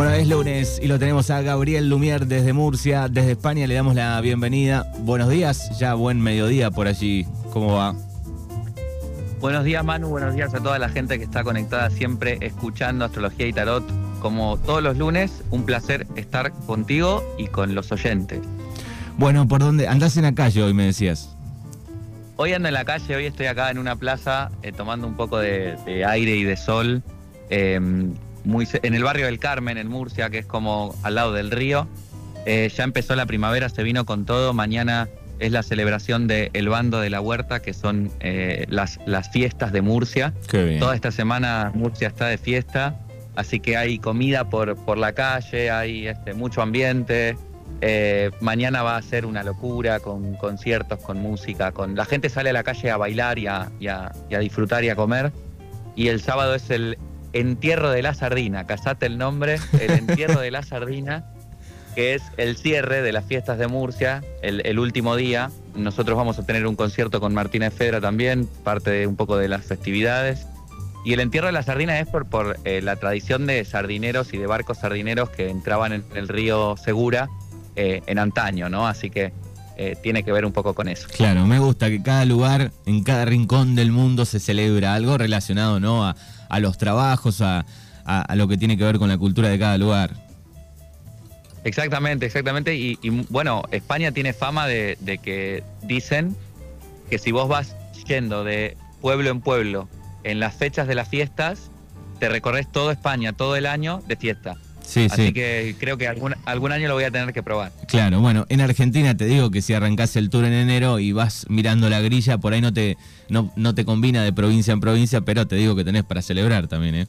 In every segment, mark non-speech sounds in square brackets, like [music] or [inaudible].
Bueno, es lunes y lo tenemos a Gabriel Lumier desde Murcia, desde España. Le damos la bienvenida. Buenos días, ya buen mediodía por allí. ¿Cómo va? Buenos días Manu, buenos días a toda la gente que está conectada siempre escuchando Astrología y Tarot. Como todos los lunes, un placer estar contigo y con los oyentes. Bueno, ¿por dónde? Andás en la calle hoy, me decías. Hoy ando en la calle, hoy estoy acá en una plaza eh, tomando un poco de, aire y de sol. Em, muy, en el barrio del Carmen, en Murcia, que es como al lado del río. Eh, ya empezó la primavera, se vino con todo. Mañana es la celebración del el bando de la huerta, que son eh, las, las fiestas de Murcia. Toda esta semana Murcia está de fiesta, así que hay comida por, por la calle, hay este, mucho ambiente. Eh, mañana va a ser una locura con conciertos, con música, con la gente sale a la calle a bailar y a, y a disfrutar y a comer. Y el sábado es el Entierro de la Sardina, casate el nombre, el Entierro de la Sardina, que es el cierre de las fiestas de Murcia, el, último día. Nosotros vamos a tener un concierto con Martínez Fedra también, parte de un poco de las festividades. Y el entierro de la sardina es por, por eh, la tradición de sardineros y de barcos sardineros que entraban en el río Segura eh, en antaño, ¿no? Así que eh, tiene que ver un poco con eso. Claro, me gusta que cada lugar, en cada rincón del mundo se celebra algo relacionado, ¿no? A, a los trabajos, a, lo que tiene que ver con la cultura de cada lugar. Exactamente, exactamente. Y, bueno, España tiene fama de, que dicen que si vos vas yendo de pueblo en pueblo en las fechas de las fiestas, te recorres todo España todo el año de fiesta. Sí, Así que creo que algún, algún año lo voy a tener que probar. Claro, bueno, en Argentina te digo que si arrancás el tour en enero y vas mirando la grilla, por ahí no te, no, no te combina de provincia en provincia, pero te digo que tenés para celebrar también, ¿eh?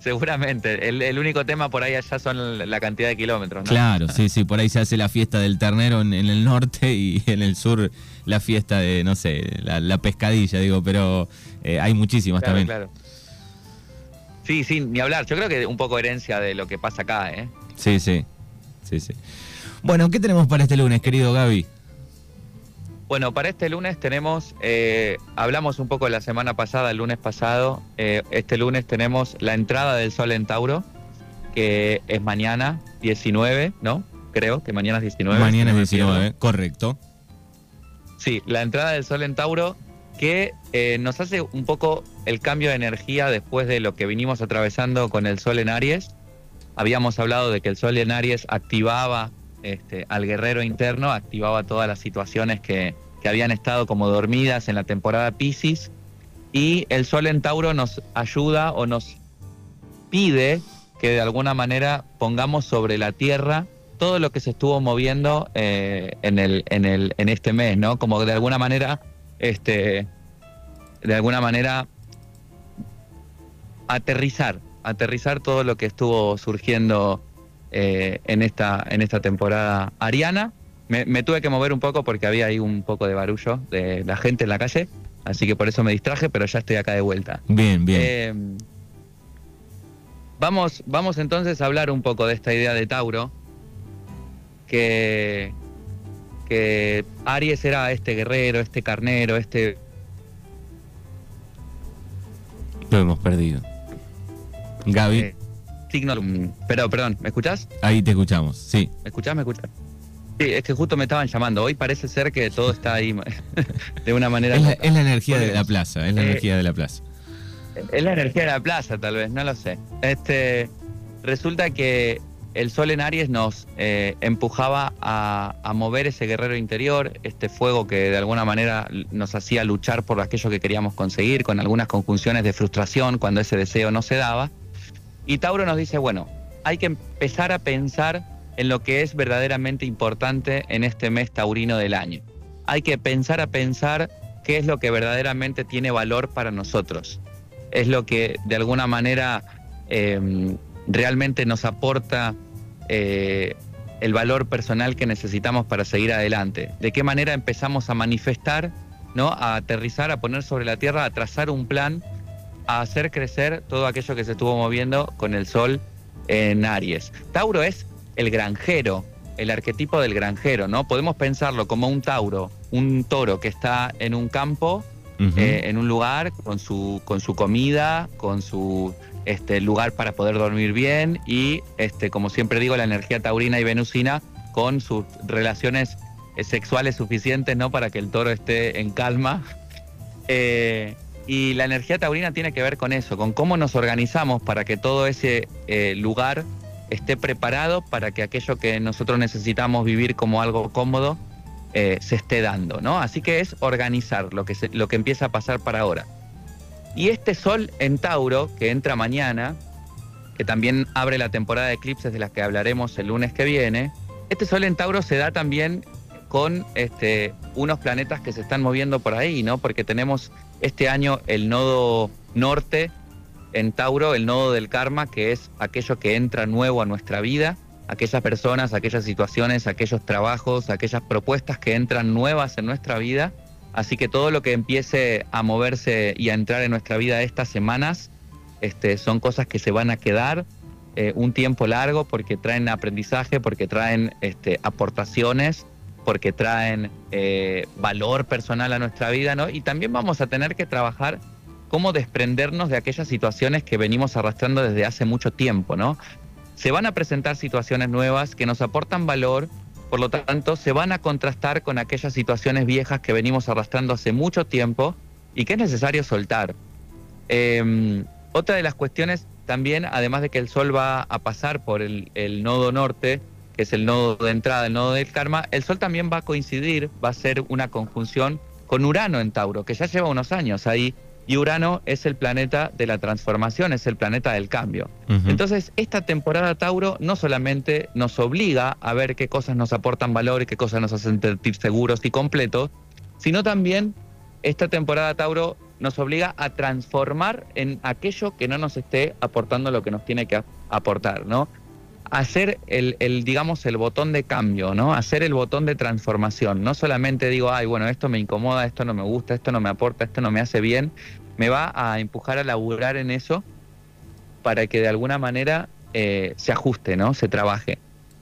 Seguramente. El, único tema por ahí allá son la cantidad de kilómetros, ¿no? Claro, [laughs] sí, sí. Por ahí se hace la fiesta del ternero en, el norte y [laughs] en el sur la fiesta de, no sé, la, pescadilla, digo, pero eh, hay muchísimas también. Claro. Sí, sí, ni hablar. Yo creo que un poco herencia de lo que pasa acá, ¿eh? Sí, sí. Sí, sí. Bueno, ¿qué tenemos para este lunes, querido Gaby? Bueno, para este lunes tenemos, eh, hablamos un poco la semana pasada, el lunes pasado, eh, este lunes tenemos la entrada del Sol en Tauro, que es mañana 19, ¿no? Creo que mañana es 19. Mañana es 19, correcto. Sí, la entrada del Sol en Tauro que eh, nos hace un poco el cambio de energía después de lo que vinimos atravesando con el Sol en Aries. Habíamos hablado de que el Sol en Aries activaba este, al guerrero interno, activaba todas las situaciones que, habían estado como dormidas en la temporada Pisces. Y el Sol en Tauro nos ayuda o nos pide que de alguna manera pongamos sobre la tierra todo lo que se estuvo moviendo eh, en, el, en, el, en este mes, ¿no? Como de alguna manera este, de alguna manera aterrizar, aterrizar todo lo que estuvo surgiendo eh, en, esta, en esta temporada ariana. Me, tuve que mover un poco porque había ahí un poco de barullo de la gente en la calle, así que por eso me distraje, pero ya estoy acá de vuelta. Bien, bien. Eh, vamos, vamos entonces a hablar un poco de esta idea de Tauro, que, que Aries era este guerrero, este carnero, este... Lo hemos perdido. Gaby. Eh, signo... Pero, perdón, ¿me escuchás? Ahí te escuchamos, sí. ¿Me escuchás? ¿Me escuchás? Sí, es que justo me estaban llamando. Hoy parece ser que todo está ahí [laughs] de una manera... Es la, energía de la plaza, es la eh, energía de la plaza. Es la energía de la plaza, tal vez, no lo sé. Este, resulta que el sol en Aries nos eh, empujaba a, mover ese guerrero interior, este fuego que de alguna manera nos hacía luchar por aquello que queríamos conseguir, con algunas conjunciones de frustración cuando ese deseo no se daba. Y Tauro nos dice, bueno, hay que empezar a pensar en lo que es verdaderamente importante en este mes taurino del año. Hay que pensar a pensar qué es lo que verdaderamente tiene valor para nosotros. Es lo que de alguna manera em, realmente nos aporta eh, el valor personal que necesitamos para seguir adelante. De qué manera empezamos a manifestar, ¿no? a aterrizar, a poner sobre la tierra, a trazar un plan, a hacer crecer todo aquello que se estuvo moviendo con el sol en Aries. Tauro es el granjero, el arquetipo del granjero, ¿no? Podemos pensarlo como un Tauro, un toro que está en un campo eh, en un lugar con su, con su comida, con su este, lugar para poder dormir bien y, este, como siempre digo, la energía taurina y venusina con sus relaciones eh, sexuales suficientes ¿no? para que el toro esté en calma. [laughs] Eh, y la energía taurina tiene que ver con eso, con cómo nos organizamos para que todo ese lugar esté preparado para que aquello que nosotros necesitamos vivir como algo cómodo eh, se esté dando, ¿no? Así que es organizar lo que, lo que empieza a pasar para ahora. Y este sol en Tauro, que entra mañana, que también abre la temporada de eclipses de las que hablaremos el lunes que viene, este sol en Tauro se da también con este, unos planetas que se están moviendo por ahí, ¿no? Porque tenemos este año el nodo norte en Tauro, el nodo del karma, que es aquello que entra nuevo a nuestra vida, aquellas personas, aquellas situaciones, aquellos trabajos, aquellas propuestas que entran nuevas en nuestra vida. Así que todo lo que empiece a moverse y a entrar en nuestra vida estas semanas este, son cosas que se van a quedar eh, un tiempo largo porque traen aprendizaje, porque traen este, aportaciones, porque traen eh, valor personal a nuestra vida, ¿no? Y también vamos a tener que trabajar cómo desprendernos de aquellas situaciones que venimos arrastrando desde hace mucho tiempo, ¿no? se van a presentar situaciones nuevas que nos aportan valor, por lo tanto se van a contrastar con aquellas situaciones viejas que venimos arrastrando hace mucho tiempo y que es necesario soltar. Em, otra de las cuestiones también, además de que el Sol va a pasar por el, el, nodo norte, que es el nodo de entrada, el nodo del karma, el Sol también va a coincidir, va a ser una conjunción con Urano en Tauro, que ya lleva unos años ahí y Urano es el planeta de la transformación, es el planeta del cambio. Entonces, esta temporada Tauro no solamente nos obliga a ver qué cosas nos aportan valor y qué cosas nos hacen sentir seguros y completos, sino también esta temporada Tauro nos obliga a transformar en aquello que no nos esté aportando lo que nos tiene que aportar, ¿no? Hacer el, el, digamos, el botón de cambio, ¿no? Hacer el botón de transformación. No solamente digo, ay, bueno, esto me incomoda, esto no me gusta, esto no me aporta, esto no me hace bien, me va a empujar a laburar en eso para que de alguna manera eh, se ajuste, ¿no? Se trabaje.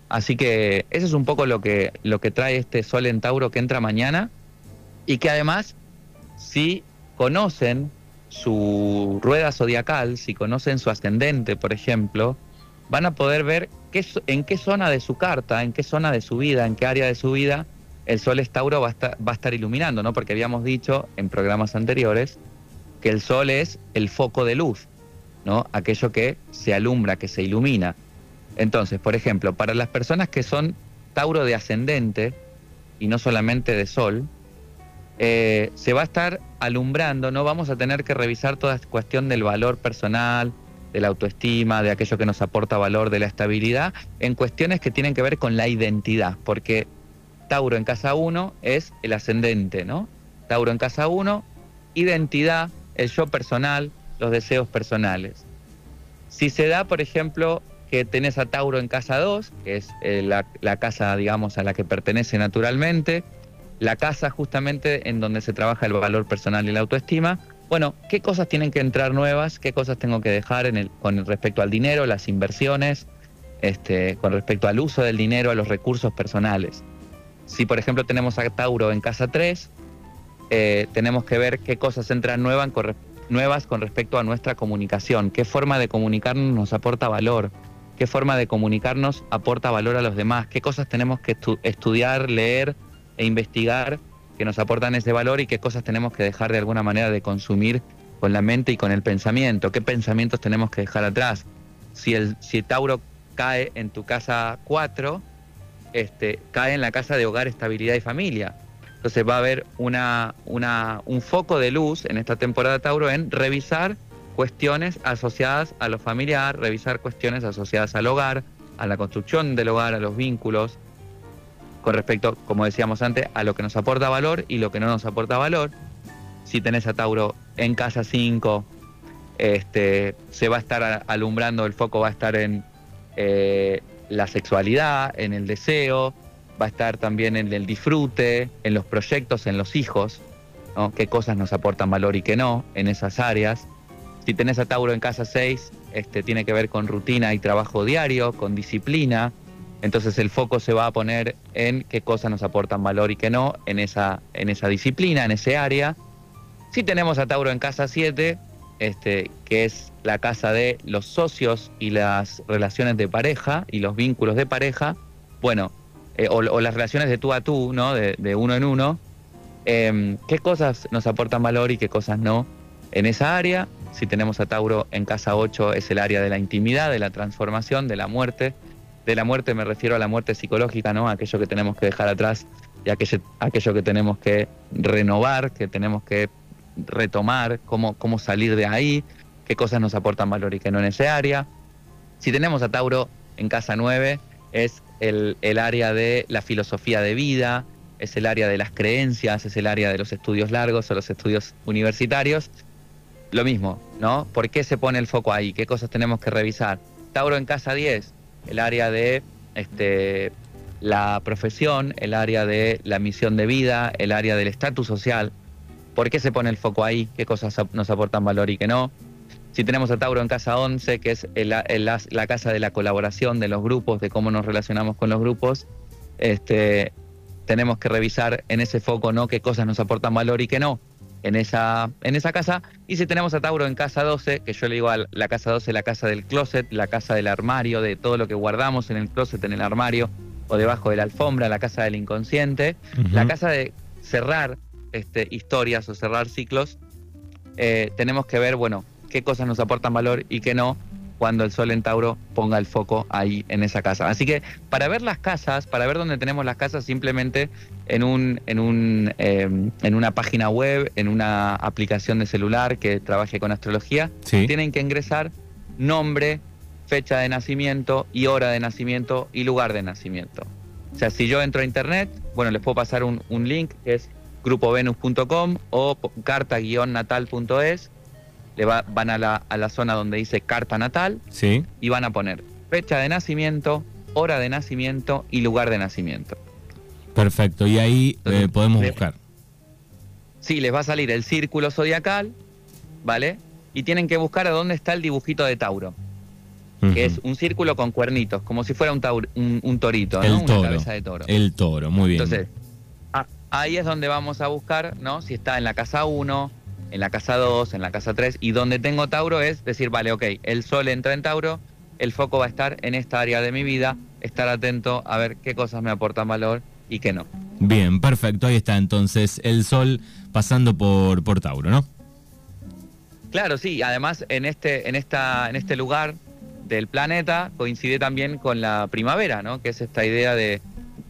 Así que eso es un poco lo que, lo que trae este Sol en Tauro que entra mañana y que además, si conocen su rueda zodiacal, si conocen su ascendente, por ejemplo, van a poder ver en qué zona de su carta, en qué zona de su vida, en qué área de su vida el Sol es Tauro va a estar, va a estar iluminando, ¿no? Porque habíamos dicho en programas anteriores que el sol es el foco de luz, ¿no? Aquello que se alumbra, que se ilumina. Entonces, por ejemplo, para las personas que son Tauro de ascendente y no solamente de sol, eh, se va a estar alumbrando, ¿no? Vamos a tener que revisar toda esta cuestión del valor personal, de la autoestima, de aquello que nos aporta valor, de la estabilidad, en cuestiones que tienen que ver con la identidad, porque Tauro en casa 1 es el ascendente, ¿no? Tauro en casa 1, identidad, el yo personal, los deseos personales. Si se da, por ejemplo, que tenés a Tauro en casa 2, que es eh, la, casa, digamos, a la que pertenece naturalmente, la casa justamente en donde se trabaja el valor personal y la autoestima, bueno, ¿qué cosas tienen que entrar nuevas? ¿Qué cosas tengo que dejar en el, con respecto al dinero, las inversiones, este, con respecto al uso del dinero, a los recursos personales? Si, por ejemplo, tenemos a Tauro en casa 3, eh, tenemos que ver qué cosas entran nuevas con, nuevas con respecto a nuestra comunicación, qué forma de comunicarnos nos aporta valor, qué forma de comunicarnos aporta valor a los demás, qué cosas tenemos que estudiar, leer e investigar que nos aportan ese valor y qué cosas tenemos que dejar de alguna manera de consumir con la mente y con el pensamiento, qué pensamientos tenemos que dejar atrás. Si el si Tauro cae en tu casa 4, este, cae en la casa de hogar, estabilidad y familia. Entonces va a haber una, un foco de luz en esta temporada Tauro en revisar cuestiones asociadas a lo familiar, revisar cuestiones asociadas al hogar, a la construcción del hogar, a los vínculos, con respecto, como decíamos antes, a lo que nos aporta valor y lo que no nos aporta valor. Si tenés a Tauro en casa 5, este, se va a estar alumbrando, el foco va a estar en eh, la sexualidad, en el deseo, va a estar también en el disfrute, en los proyectos, en los hijos, ¿no? qué cosas nos aportan valor y qué no en esas áreas. Si tenés a Tauro en casa 6, este, tiene que ver con rutina y trabajo diario, con disciplina. Entonces el foco se va a poner en qué cosas nos aportan valor y qué no en esa, en esa disciplina, en ese área. Si tenemos a Tauro en casa 7, este, que es la casa de los socios y las relaciones de pareja y los vínculos de pareja, bueno, eh, o, las relaciones de tú a tú, ¿no? De, uno en uno, em, qué cosas nos aportan valor y qué cosas no en esa área. Si tenemos a Tauro en casa 8 es el área de la intimidad, de la transformación, de la muerte. De la muerte me refiero a la muerte psicológica, ¿no? Aquello que tenemos que dejar atrás y aquello, aquello que tenemos que renovar, que tenemos que retomar, cómo, cómo salir de ahí, qué cosas nos aportan valor y qué no en ese área. Si tenemos a Tauro en casa 9, es el, el, área de la filosofía de vida, es el área de las creencias, es el área de los estudios largos o los estudios universitarios. Lo mismo, ¿no? ¿Por qué se pone el foco ahí? ¿Qué cosas tenemos que revisar? Tauro en casa 10, el área de este, la profesión, el área de la misión de vida, el área del estatus social, ¿Por qué se pone el foco ahí? ¿Qué cosas nos aportan valor y qué no? Si tenemos a Tauro en casa 11, que es la casa de la colaboración, de los grupos, de cómo nos relacionamos con los grupos, este, tenemos que revisar en ese foco no qué cosas nos aportan valor y qué no en esa, en esa casa. Y si tenemos a Tauro en casa 12, que yo le digo a la casa 12, la casa del closet, la casa del armario, de todo lo que guardamos en el closet, en el armario o debajo de la alfombra, la casa del inconsciente, la casa de cerrar este, historias o cerrar ciclos, eh, tenemos que ver, bueno, qué cosas nos aportan valor y qué no cuando el Sol en Tauro ponga el foco ahí en esa casa. Así que para ver las casas, para ver dónde tenemos las casas, simplemente en un, en un, em, en una página web, en una aplicación de celular que trabaje con astrología, tienen que ingresar nombre, fecha de nacimiento y hora de nacimiento y lugar de nacimiento. O sea, si yo entro a internet, bueno, les puedo pasar un, un link que es grupovenus.com o carta-natal.es. Le van a la, a la, zona donde dice carta natal sí. y van a poner fecha de nacimiento, hora de nacimiento y lugar de nacimiento. Perfecto, y ahí eh, podemos buscar. Sí, les va a salir el círculo zodiacal, ¿vale? Y tienen que buscar a dónde está el dibujito de Tauro, que es un círculo con cuernitos, como si fuera un, un, torito, el ¿no? Toro, Una cabeza de toro. El toro, muy bien. Entonces, ahí es donde vamos a buscar, ¿no? Si está en la casa 1, en la casa 2, en la casa 3, y donde tengo Tauro es decir, vale, ok, el sol entra en Tauro, el foco va a estar en esta área de mi vida, estar atento a ver qué cosas me aportan valor y qué no. Bien, perfecto, ahí está entonces el sol pasando por, por Tauro, ¿no? Claro, sí, además en este, en esta, en este lugar del planeta coincide también con la primavera, ¿no? Que es esta idea de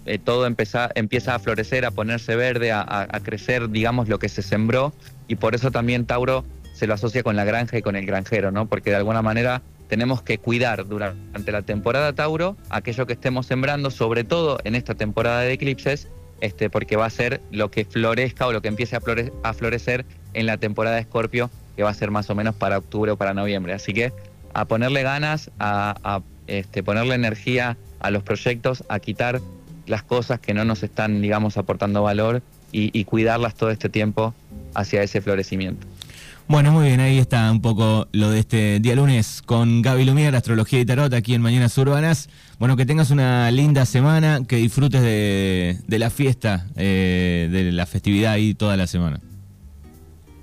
eh, todo empieza, empieza a florecer, a ponerse verde, a, crecer, digamos, lo que se sembró. Y por eso también Tauro se lo asocia con la granja y con el granjero, ¿no? Porque de alguna manera tenemos que cuidar durante la temporada Tauro aquello que estemos sembrando, sobre todo en esta temporada de eclipses, este, porque va a ser lo que florezca o lo que empiece a, florecer en la temporada de Escorpio, que va a ser más o menos para octubre o para noviembre. Así que a ponerle ganas, a, este, ponerle energía a los proyectos, a quitar las cosas que no nos están, digamos, aportando valor y, cuidarlas todo este tiempo hacia ese florecimiento. Bueno, muy bien, ahí está un poco lo de este día lunes con Gaby Lumier, Astrología y Tarot, aquí en Mañanas Urbanas. Bueno, que tengas una linda semana, que disfrutes de, la fiesta, eh, de la festividad ahí toda la semana.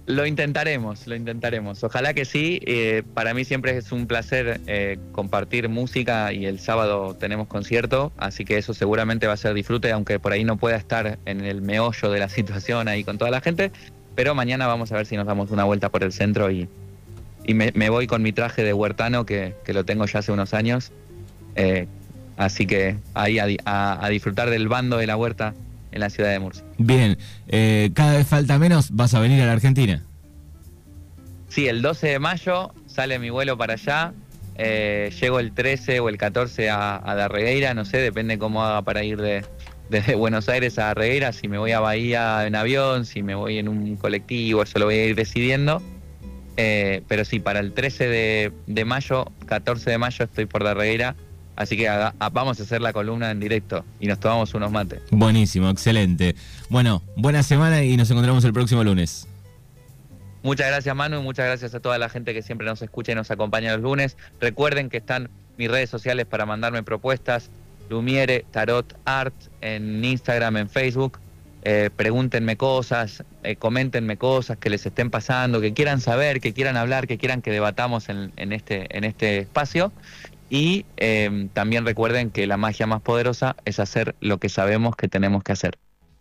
Lo intentaremos, lo intentaremos. Ojalá que sí. Eh, para mí siempre es un placer eh, compartir música y el sábado tenemos concierto, así que eso seguramente va a ser disfrute, aunque por ahí no pueda estar en el meollo de la [laughs] situación ahí con toda la gente. Pero mañana vamos a ver si nos damos una vuelta por el centro y, me, voy con mi traje de huertano que, lo tengo ya hace unos años. Eh, así que ahí a disfrutar del bando de la huerta en la ciudad de Murcia. Bien, eh, cada vez falta menos, ¿vas a venir a la Argentina? Sí, el 12 de mayo sale mi vuelo para allá. Eh, llego el 13 o el 14 a, a Darregueira, no sé, depende cómo haga para ir de, desde Buenos Aires a Darregueira, si me voy a Bahía en avión, si me voy en un colectivo, eso lo voy a ir decidiendo. Eh, pero sí, para el 13 de, de, mayo, 14 de mayo estoy por Darregueira Así que vamos a hacer la columna en directo y nos tomamos unos mates. Buenísimo, excelente. Bueno, buena semana y nos encontramos el próximo lunes. Muchas gracias Manu, muchas gracias a toda la gente que siempre nos escucha y nos acompaña los lunes. Recuerden que están mis redes sociales para mandarme propuestas, Lumiere Tarot Art en Instagram, en Facebook. eh, pregúntenme cosas, eh, coméntenme cosas que les estén pasando, que quieran saber, que quieran hablar, que quieran que debatamos en, este, en este espacio. Y eh, también recuerden que la magia más poderosa es hacer lo que sabemos que tenemos que hacer.